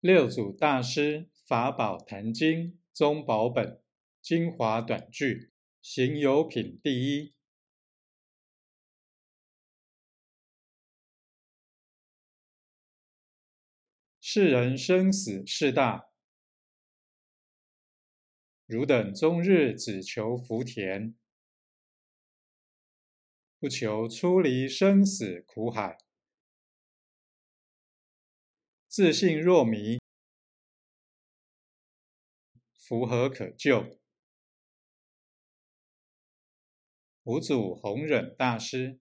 六祖大师法宝坛经宗宝本精华短句行有品第一。世人生死事大，汝等终日只求福田，不求出离生死苦海。自信若迷，符合可救？五祖弘忍大师。